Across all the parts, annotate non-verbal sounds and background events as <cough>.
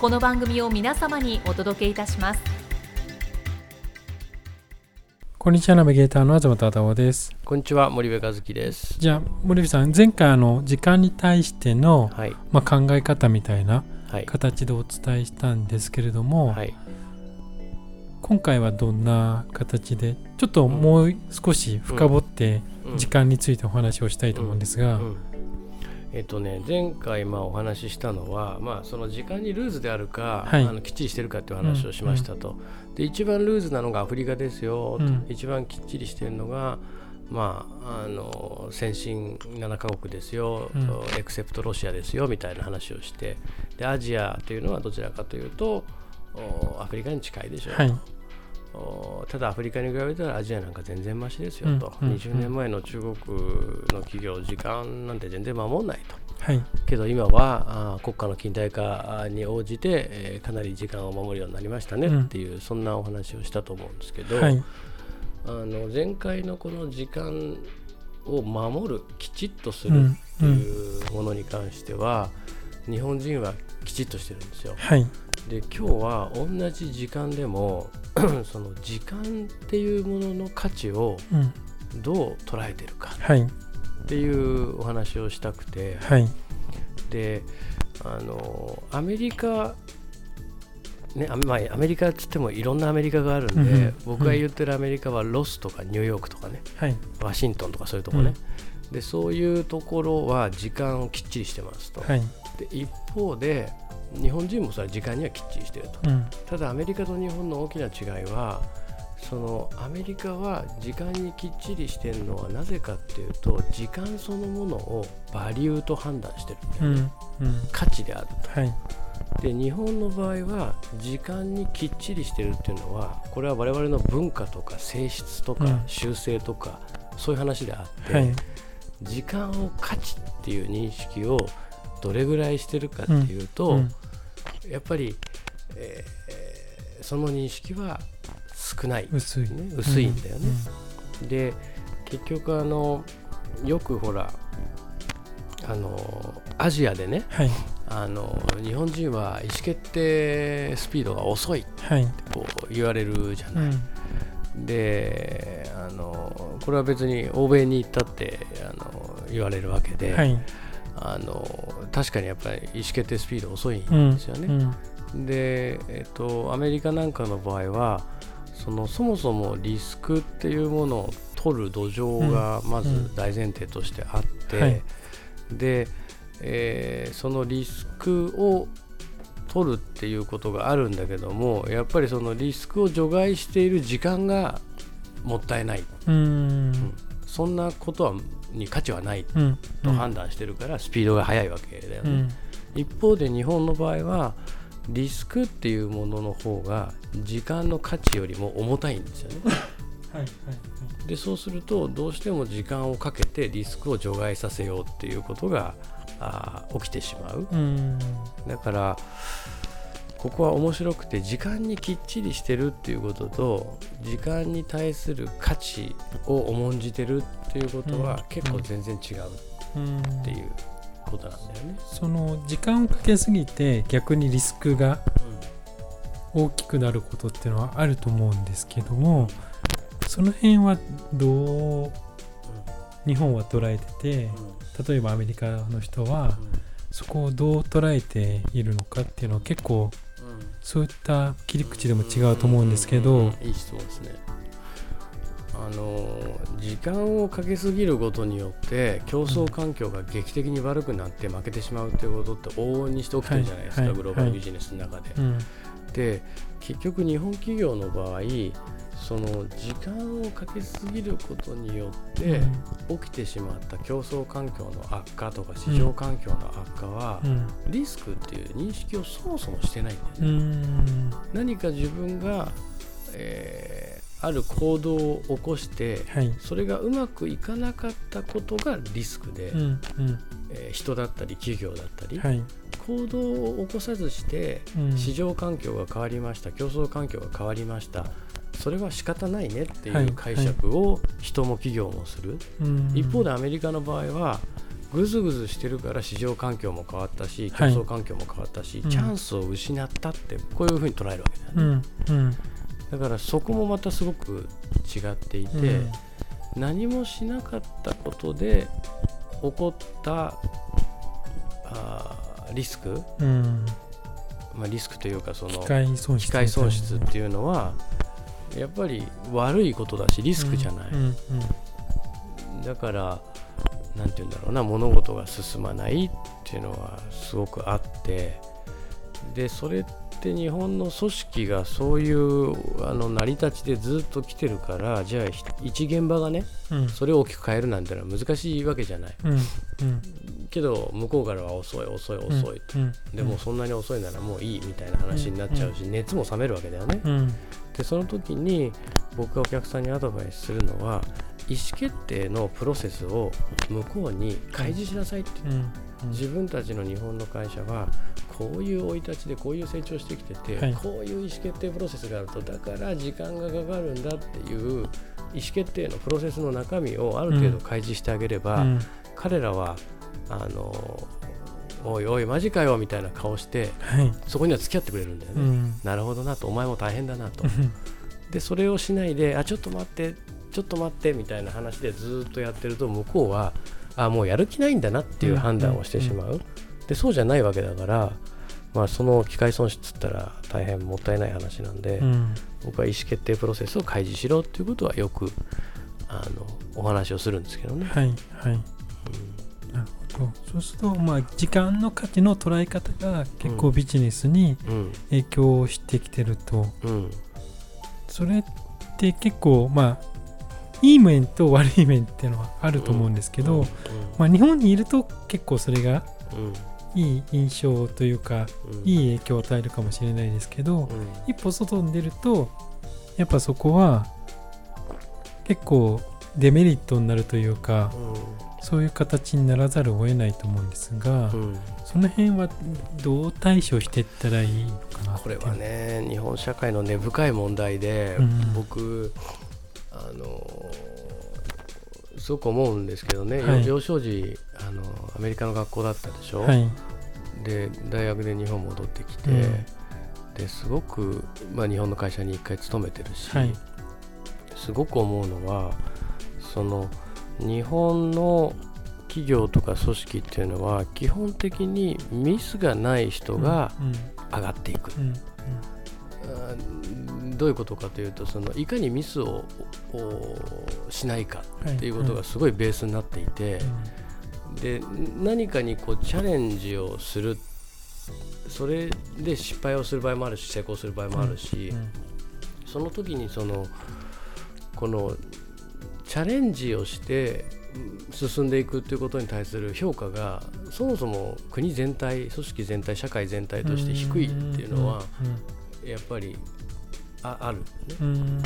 この番組を皆様にお届けいたします。こんにちはナビゲーターの東忠夫です。こんにちは森部和樹です。じゃあ森部さん前回あの時間に対しての、はい。まあ、考え方みたいなはい。形でお伝えしたんですけれども、はい。今回はどんな形でちょっともう少し深掘ってうん。時間についてお話をしたいと思うんですが、うんえっとね前回まあお話ししたのはまあその時間にルーズであるか、はい。あのきっちりしてるかっていう話をしましたと、で一番ルーズなのがアフリカですよ、うん。一番きっちりしてるのがまあ、あの先進7カ国ですよ、うん。エクセプトロシアですよみたいな話をして。でアジアというのはどちらかというとおアフリカに近いでしょう、はい。おただアフリカに比べたらアジアなんか全然マシですよと、うんうん20年前の中国の企業時間なんて全然守んないと。はい。けど今はあ国家の近代化に応じて、えーかなり時間を守るようになりましたねうん。っていう、そんなお話をしたと思うんですけど、はい。あの前回のこの時間を守るきちっとするうん。っていうものに関しては、日本人はきちっとしてるんですよ。はいで今日は同じ時間でも <clears throat> その時間っていうものの価値をうん。どう捉えてるかはい。っていうお話をしたくて。はい。であのアメリカねアメまあ、アメリカっつってもいろんなアメリカがあるんで、うんうん。僕が言ってるアメリカはロスとかニューヨークとかね。はい。ワシントンとかそういうとこね、でそういうところは時間をきっちりしてますと、はい。で一方で日本人もそれは時間にはきっちりしてると。うん。ただアメリカと日本の大きな違いはそのアメリカは時間にきっちりしてるのはなぜかっていうと時間そのものをバリューと判断してるんだよね、うんうん。価値であるはい。とで日本の場合は時間にきっちりしてるっていうのはこれは我々の文化とか性質とかうん。習性とか、そういう話であって、はい時間を価値っていう認識をどれぐらいしてるかっていうと、うんやっぱり、えーその認識は少ない、薄い。ね、薄いんだよね。で結局あのよくほらあのアジアでねはい。あの日本人は意思決定スピードが遅いってはい。こう言われるじゃない。うん。であのこれは別に欧米に行ったってあの言われるわけで、はい。あの確かにやっぱり意思決定スピード遅いうんんですよね。うんで、えっと、アメリカなんかの場合はそのそもそもリスクっていうものを取る土壌がまず大前提としてあって、はい。で、えーそのリスクを取るっていうことがあるんだけどもやっぱりそのリスクを除外している時間がもったいない。うん。そんなことはに価値はないうんと判断してるからスピードが速いわけだよね。うん一方で日本の場合はリスクっていうものの方が時間の価値よりも重たいんですよね。<laughs> はいはいでそうするとどうしても時間をかけてリスクを除外させようっていうことがあー起きてしまう。うんだからここは面白くて時間にきっちりしてるっていうことと時間に対する価値を重んじてるっていうことはうん。結構全然違ううんっていうことなんだよね。その時間をかけすぎて逆にリスクが大きくなることっていうのはあると思うんですけどもその辺はどう日本は捉えてて例えばアメリカの人はそこをどう捉えているのかっていうのは結構そういった切り口でも違うと思うんですけど、うんいい質問ですね。あの時間をかけすぎることによって競争環境が劇的に悪くなって負けてしまうということって往々にして起きてるじゃないですか、はいはい。グローバルビジネスの中で。うんで結局日本企業の場合その時間をかけすぎることによって起きてしまった競争環境の悪化とか市場環境の悪化はうん。リスクっていう認識をそもそもしてないんだよね。うん。何か自分が、えーある行動を起こしてはい。それがうまくいかなかったことがリスクで、うん。うん。えー人だったり企業だったり、はい。行動を起こさずしてうん。市場環境が変わりました競争環境が変わりましたそれは仕方ないねってはいいう解釈を人も企業もする、うん一方でアメリカの場合はぐずぐずしてるから市場環境も変わったし競はい。争環境も変わったし、うん。チャンスを失ったってこういうふうに捉えるわけだよね、うんうん。だからそこもまたすごく違っていて、うん。何もしなかったことで起こったあーリスク、うん。まあ、リスクというかその機械損失っていうのはやっぱり悪いことだしリスクじゃない、だからなんて言うんだろうな物事が進まないっていうのはすごくあってでそれって日本の組織がそういうあの成り立ちでずっと来てるからじゃあひ一現場がねうん。それを大きく変えるなんてのは難しいわけじゃない。うん。うん。けど向こうからは遅い遅い遅い、うん。でもそんなに遅いならもういいみたいな話になっちゃうし、熱も冷めるわけだよね、うん。でその時に僕がお客さんにアドバイスするのは意思決定のプロセスを向こうに開示しなさいって、うん。自分たちの日本の会社はこういう生い立ちでこういう成長してきてて、はい。こういう意思決定プロセスがあるとだから時間がかかるんだっていう意思決定のプロセスの中身をある程度開示してあげれば、うん。彼らはあのおいおいマジかよみたいな顔してはい。そこには付き合ってくれるんだよね、うん。なるほどなとお前も大変だなと。うん。でそれをしないであちょっと待ってちょっと待ってみたいな話でずっとやってると向こうはあもうやる気ないんだなっていう判断をしてしまう、でそうじゃないわけだから、まあ、その機械損失ったら大変もったいない話なんで、うん。僕は意思決定プロセスを開示しろっていうことはよくあのお話をするんですけどね。はいはい。なるほど。そうするとまあ時間の価値の捉え方が結構ビジネスにうん。影響してきてると、うん。それって結構まあいい面と悪い面っていうのはあると思うんですけど、うん。まあ、日本にいると結構それがうんいい印象というかうん。いい影響を与えるかもしれないですけど、うん。一歩外に出るとやっぱそこは結構デメリットになるというかそういう形にならざるを得ないと思うんですが、うん。うんその辺はどう対処していったらいいのかなこれはね日本社会の根深い問題で、うん。僕あのすごく思うんですけどね、はい。幼少時あのアメリカの学校だったでしょ、はいで大学で日本戻ってきて、うん。ですごく、まあ、日本の会社に一回勤めてるし、はい。すごく思うのはその日本の企業とか組織っていうのは基本的にミスがない人がうん上がっていく、どういうことかというとそのいかにミスをおしないかはいっていうことがすごいベースになっていて、で何かにこうチャレンジをするそれで失敗をする場合もあるし成功する場合もあるし、うんその時にそのこのチャレンジをしてうん進んでいくということに対する評価がそもそも国全体組織全体社会全体として低いっていうのはやっぱりあある、ねうん。うん。うん、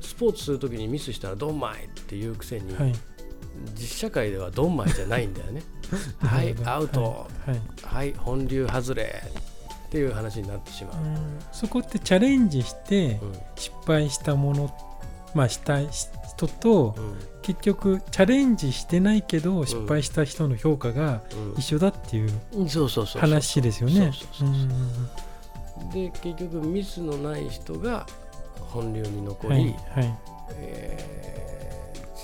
スポーツする時にミスしたらドンマイっていうくせに、はい実社会ではドンマイじゃないんだよね。<laughs> はい。アウト、はい。はい、本流外れ。っていう話になってしまう。うん。そこってチャレンジしてうん。失敗したものまあした人とうん。結局チャレンジしてないけど失敗した人の評価が一緒だっていう話ですよね。で結局ミスのない人が本流に残り、はい。はい。えー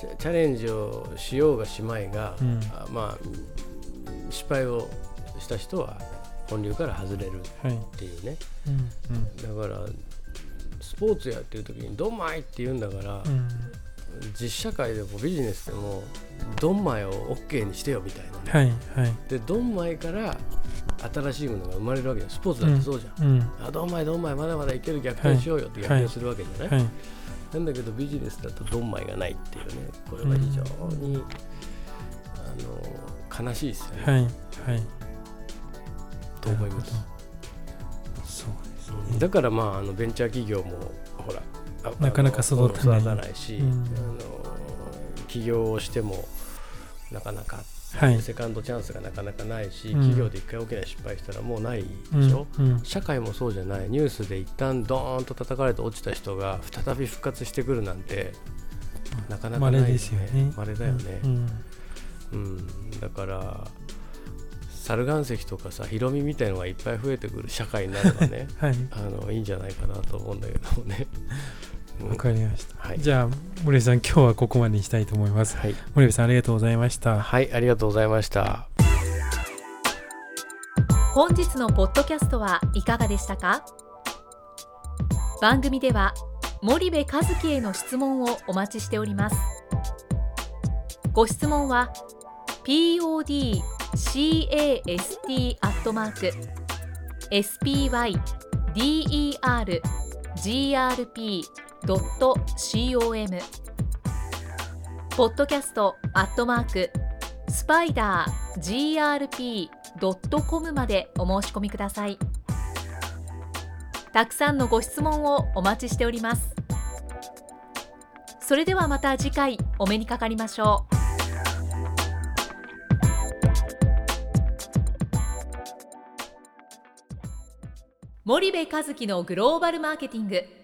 チャチャレンジをしようがしまいが、うん。あまあ失敗をした人は本流から外れるはい。っていうね。うんだからスポーツやっていう時にドンマイって言うんだから、うん。うん実社会でもビジネスでもドンマイを OK にしてよみたいなね、はいはい。でドンマイから新しいものが生まれるわけじゃん。スポーツだってそうじゃん、うんあドンマイドンマイまだまだいける逆転しようよって逆転するわけじゃない、はいなんだけどビジネスだとドンマイがないっていうねこれは非常に、あの悲しいですよね、はいはい。と思います。そうですね。だからまああのベンチャー企業もほらあなかなか育たない。し、うん。あの起業をしてもなかなか、はい。セカンドチャンスがなかなかないし、うん。企業で一回大きな失敗したらもうないでうんしょ、うん。社会もそうじゃない。ニュースで一旦ドーンと叩かれて落ちた人が再び復活してくるなんてなかなかない稀ですよね。稀だよね、うん。うん、だから猿岩石とかさヒロミみたいのがいっぱい増えてくる社会になればね <laughs> はい。あのいいんじゃないかなと思うんだけどもね。うん。わかりました。はい、じゃあ森部さん今日はここまでにしたいと思います。はい、森部さんありがとうございました。はい、ありがとうございました。本日のポッドキャストはいかがでしたか？番組では森部和樹への質問をお待ちしております。ご質問は podcast アットマーク spider.com ポッドキャストアットマークスパイダー grp.com までお申し込みください。たくさんのご質問をお待ちしております。それではまた次回お目にかかりましょう。森部和樹のグローバルマーケティング。